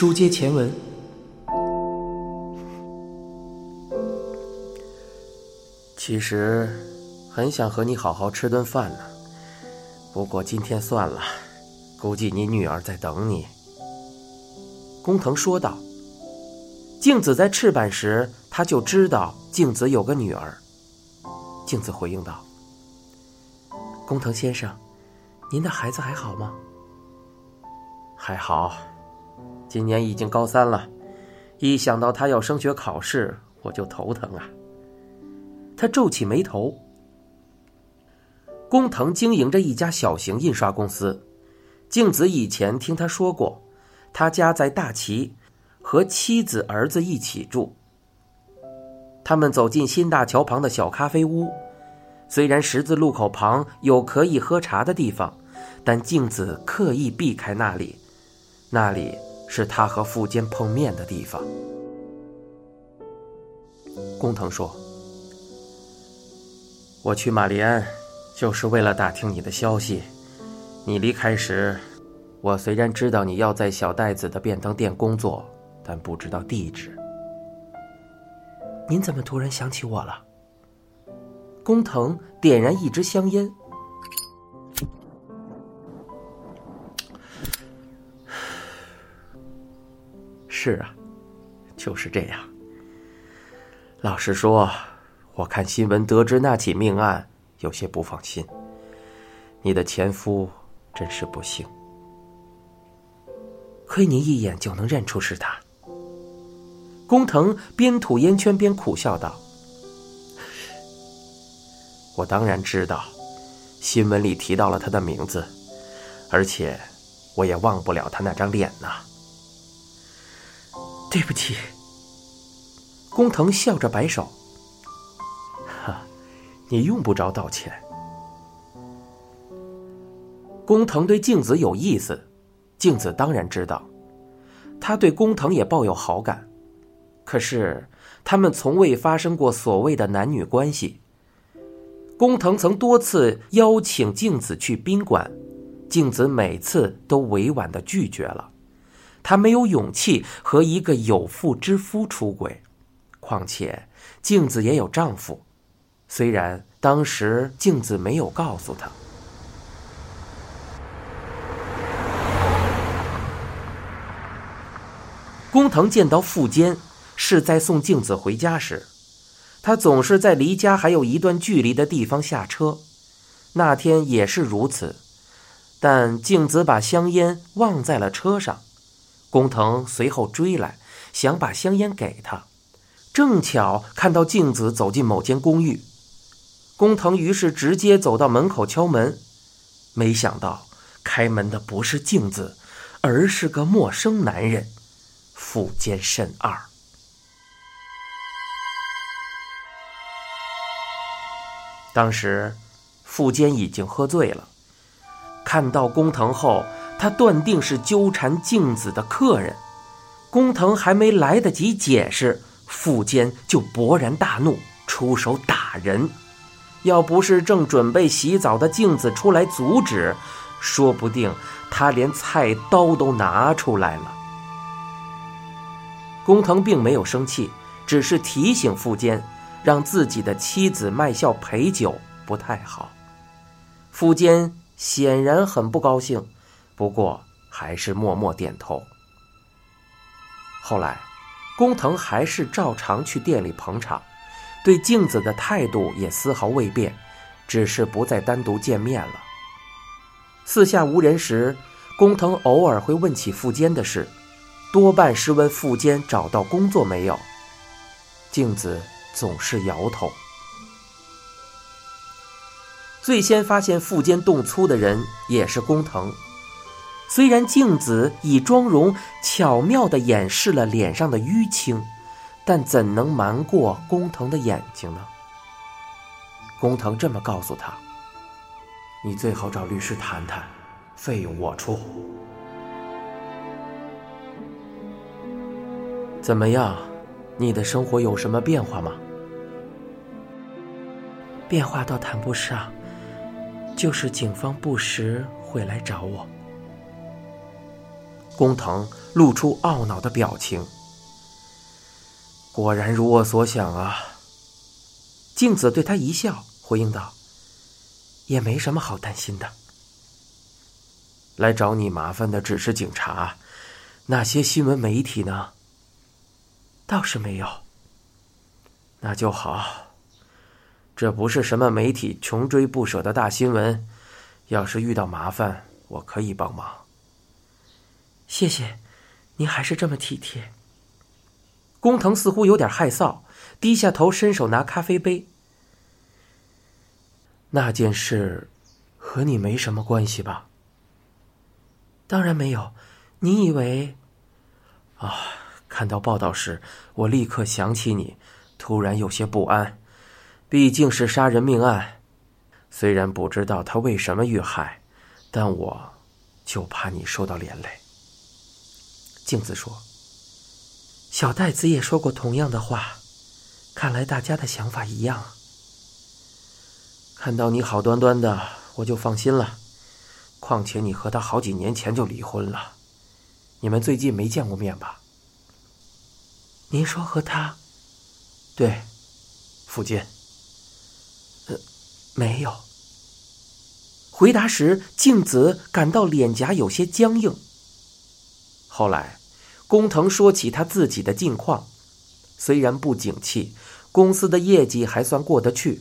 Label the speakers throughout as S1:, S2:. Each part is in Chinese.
S1: 书接前文，
S2: 其实很想和你好好吃顿饭呢，不过今天算了，估计你女儿在等你。”
S1: 工藤说道。镜子在赤坂时，他就知道镜子有个女儿。镜子回应道：“工藤先生，您的孩子还好吗？”“
S2: 还好。”今年已经高三了，一想到他要升学考试，我就头疼啊。
S1: 他皱起眉头。工藤经营着一家小型印刷公司，静子以前听他说过，他家在大崎，和妻子儿子一起住。他们走进新大桥旁的小咖啡屋，虽然十字路口旁有可以喝茶的地方，但静子刻意避开那里，那里。是他和富坚碰面的地方。工藤说：“
S2: 我去玛丽安，就是为了打听你的消息。你离开时，我虽然知道你要在小袋子的便当店工作，但不知道地址。
S1: 您怎么突然想起我了？”工藤点燃一支香烟。
S2: 是啊，就是这样。老实说，我看新闻得知那起命案，有些不放心。你的前夫真是不幸。
S1: 亏你一眼就能认出是他。工藤边吐烟圈边苦笑道：“
S2: 我当然知道，新闻里提到了他的名字，而且我也忘不了他那张脸呐。”
S1: 对不起，工藤笑着摆手。
S2: 哈，你用不着道歉。
S1: 工藤对镜子有意思，镜子当然知道，他对工藤也抱有好感，可是他们从未发生过所谓的男女关系。工藤曾多次邀请镜子去宾馆，镜子每次都委婉的拒绝了。她没有勇气和一个有妇之夫出轨，况且镜子也有丈夫，虽然当时镜子没有告诉他。工藤见到富坚是在送镜子回家时，他总是在离家还有一段距离的地方下车，那天也是如此，但镜子把香烟忘在了车上。工藤随后追来，想把香烟给他，正巧看到镜子走进某间公寓。工藤于是直接走到门口敲门，没想到开门的不是镜子，而是个陌生男人——富坚慎二。当时，富坚已经喝醉了，看到工藤后。他断定是纠缠镜子的客人，工藤还没来得及解释，富坚就勃然大怒，出手打人。要不是正准备洗澡的镜子出来阻止，说不定他连菜刀都拿出来了。工藤并没有生气，只是提醒富坚，让自己的妻子卖笑陪酒不太好。富坚显然很不高兴。不过还是默默点头。后来，工藤还是照常去店里捧场，对镜子的态度也丝毫未变，只是不再单独见面了。四下无人时，工藤偶尔会问起富坚的事，多半是问富坚找到工作没有。镜子总是摇头。最先发现富坚动粗的人也是工藤。虽然镜子以妆容巧妙地掩饰了脸上的淤青，但怎能瞒过工藤的眼睛呢？工藤这么告诉他：“你最好找律师谈谈，费用我出。”怎么样？你的生活有什么变化吗？变化倒谈不上，就是警方不时会来找我。工藤露出懊恼的表情。果然如我所想啊！镜子对他一笑，回应道：“也没什么好担心的。来找你麻烦的只是警察，那些新闻媒体呢？倒是没有。那就好。这不是什么媒体穷追不舍的大新闻，要是遇到麻烦，我可以帮忙。谢谢，您还是这么体贴。”工藤似乎有点害臊，低下头，伸手拿咖啡杯。那件事和你没什么关系吧？当然没有。你以为？啊！看到报道时，我立刻想起你，突然有些不安。毕竟是杀人命案，虽然不知道他为什么遇害，但我就怕你受到连累。镜子说。小袋子也说过同样的话，看来大家的想法一样。看到你好端端的，我就放心了。况且你和他好几年前就离婚了，你们最近没见过面吧？您说和他？对，福建。呃，没有。回答时，静子感到脸颊有些僵硬。后来。工藤说起他自己的近况，虽然不景气，公司的业绩还算过得去。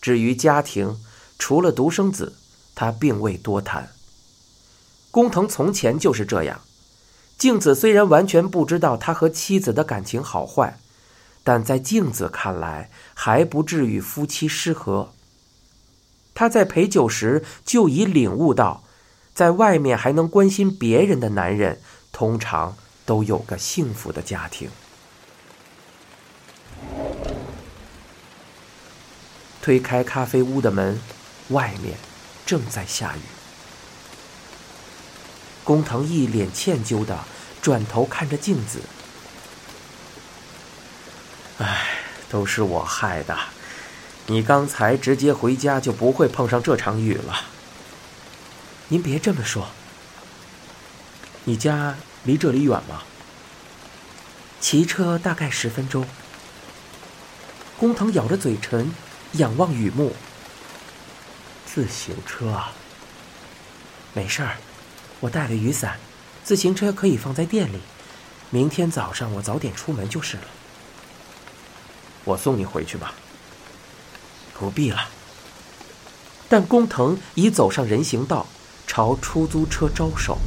S1: 至于家庭，除了独生子，他并未多谈。工藤从前就是这样。镜子虽然完全不知道他和妻子的感情好坏，但在镜子看来，还不至于夫妻失和。他在陪酒时就已领悟到，在外面还能关心别人的男人，通常。都有个幸福的家庭。推开咖啡屋的门，外面正在下雨。工藤一脸歉疚的转头看着镜子：“哎，都是我害的！你刚才直接回家就不会碰上这场雨了。”您别这么说。你家？离这里远吗？骑车大概十分钟。工藤咬着嘴唇，仰望雨幕。自行车啊，没事儿，我带了雨伞，自行车可以放在店里。明天早上我早点出门就是了。我送你回去吧。不必了。但工藤已走上人行道，朝出租车招手。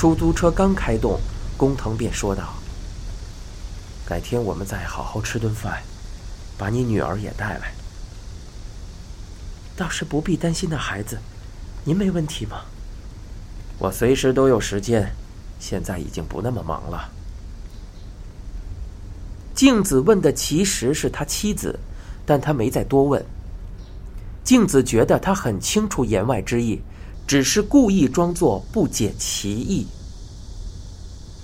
S1: 出租车刚开动，工藤便说道：“改天我们再好好吃顿饭，把你女儿也带来。倒是不必担心那孩子，您没问题吗？我随时都有时间，现在已经不那么忙了。”镜子问的其实是他妻子，但他没再多问。镜子觉得他很清楚言外之意。只是故意装作不解其意。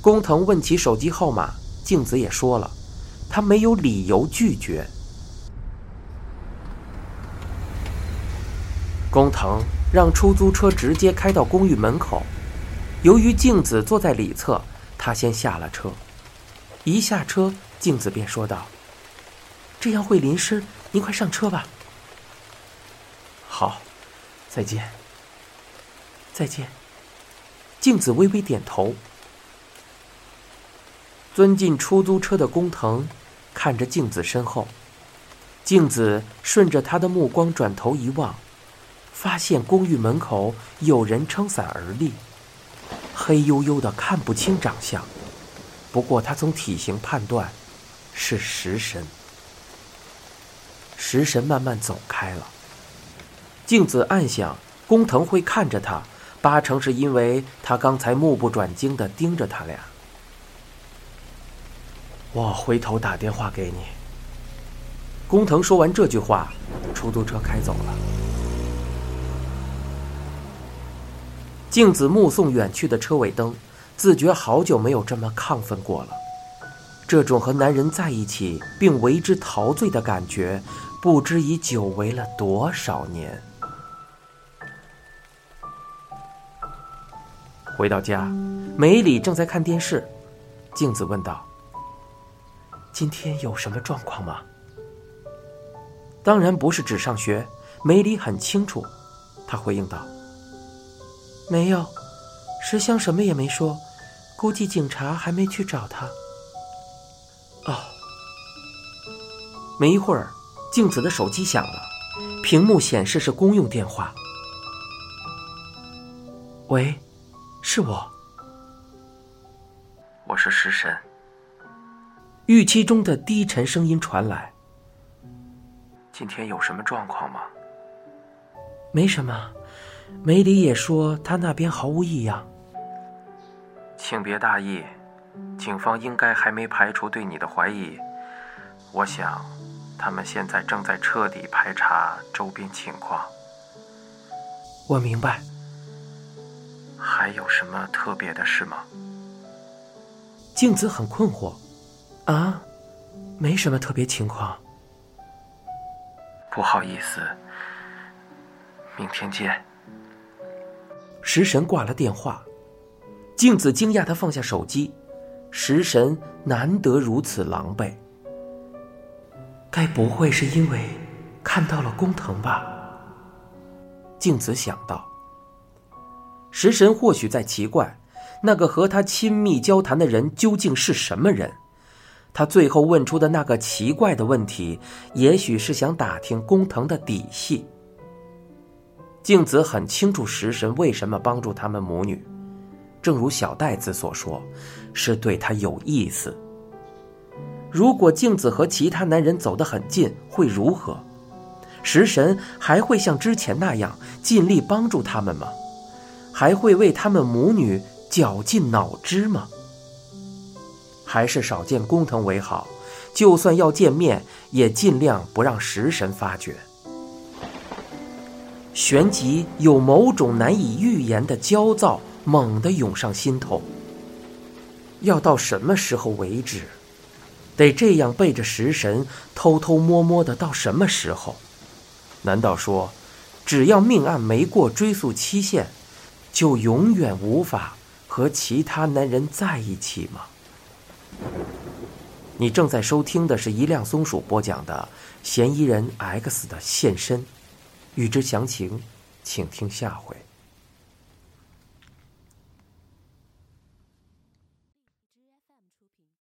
S1: 工藤问起手机号码，静子也说了，他没有理由拒绝。工藤让出租车直接开到公寓门口，由于静子坐在里侧，他先下了车。一下车，静子便说道：“这样会淋湿，您快上车吧。”好，再见。再见。镜子微微点头。钻进出租车的工藤看着镜子身后，镜子顺着他的目光转头一望，发现公寓门口有人撑伞而立，黑黝黝的看不清长相，不过他从体型判断是食神。食神慢慢走开了，镜子暗想：工藤会看着他。八成是因为他刚才目不转睛的盯着他俩。我回头打电话给你。工藤说完这句话，出租车开走了。静子目送远去的车尾灯，自觉好久没有这么亢奋过了。这种和男人在一起并为之陶醉的感觉，不知已久违了多少年。回到家，梅里正在看电视。镜子问道：“今天有什么状况吗？”当然不是只上学，梅里很清楚。他回应道：“没有，石香什么也没说，估计警察还没去找他。”哦。没一会儿，镜子的手机响了，屏幕显示是公用电话。喂，是我。
S2: 我是食神。
S1: 预期中的低沉声音传来。
S2: 今天有什么状况吗？
S1: 没什么，梅里也说他那边毫无异样。
S2: 请别大意，警方应该还没排除对你的怀疑。我想。他们现在正在彻底排查周边情况。
S1: 我明白。
S2: 还有什么特别的事吗？
S1: 镜子很困惑。啊，没什么特别情况。
S2: 不好意思，明天见。
S1: 食神挂了电话。镜子惊讶的放下手机。食神难得如此狼狈。该不会是因为看到了工藤吧？镜子想到。食神或许在奇怪，那个和他亲密交谈的人究竟是什么人？他最后问出的那个奇怪的问题，也许是想打听工藤的底细。镜子很清楚食神为什么帮助他们母女，正如小袋子所说，是对他有意思。如果镜子和其他男人走得很近，会如何？食神还会像之前那样尽力帮助他们吗？还会为他们母女绞尽脑汁吗？还是少见工藤为好？就算要见面，也尽量不让食神发觉。旋即有某种难以预言的焦躁猛地涌上心头。要到什么时候为止？得这样背着食神偷偷摸摸的到什么时候？难道说，只要命案没过追诉期限，就永远无法和其他男人在一起吗？你正在收听的是一辆松鼠播讲的《嫌疑人 X 的现身》，欲知详情，请听下回。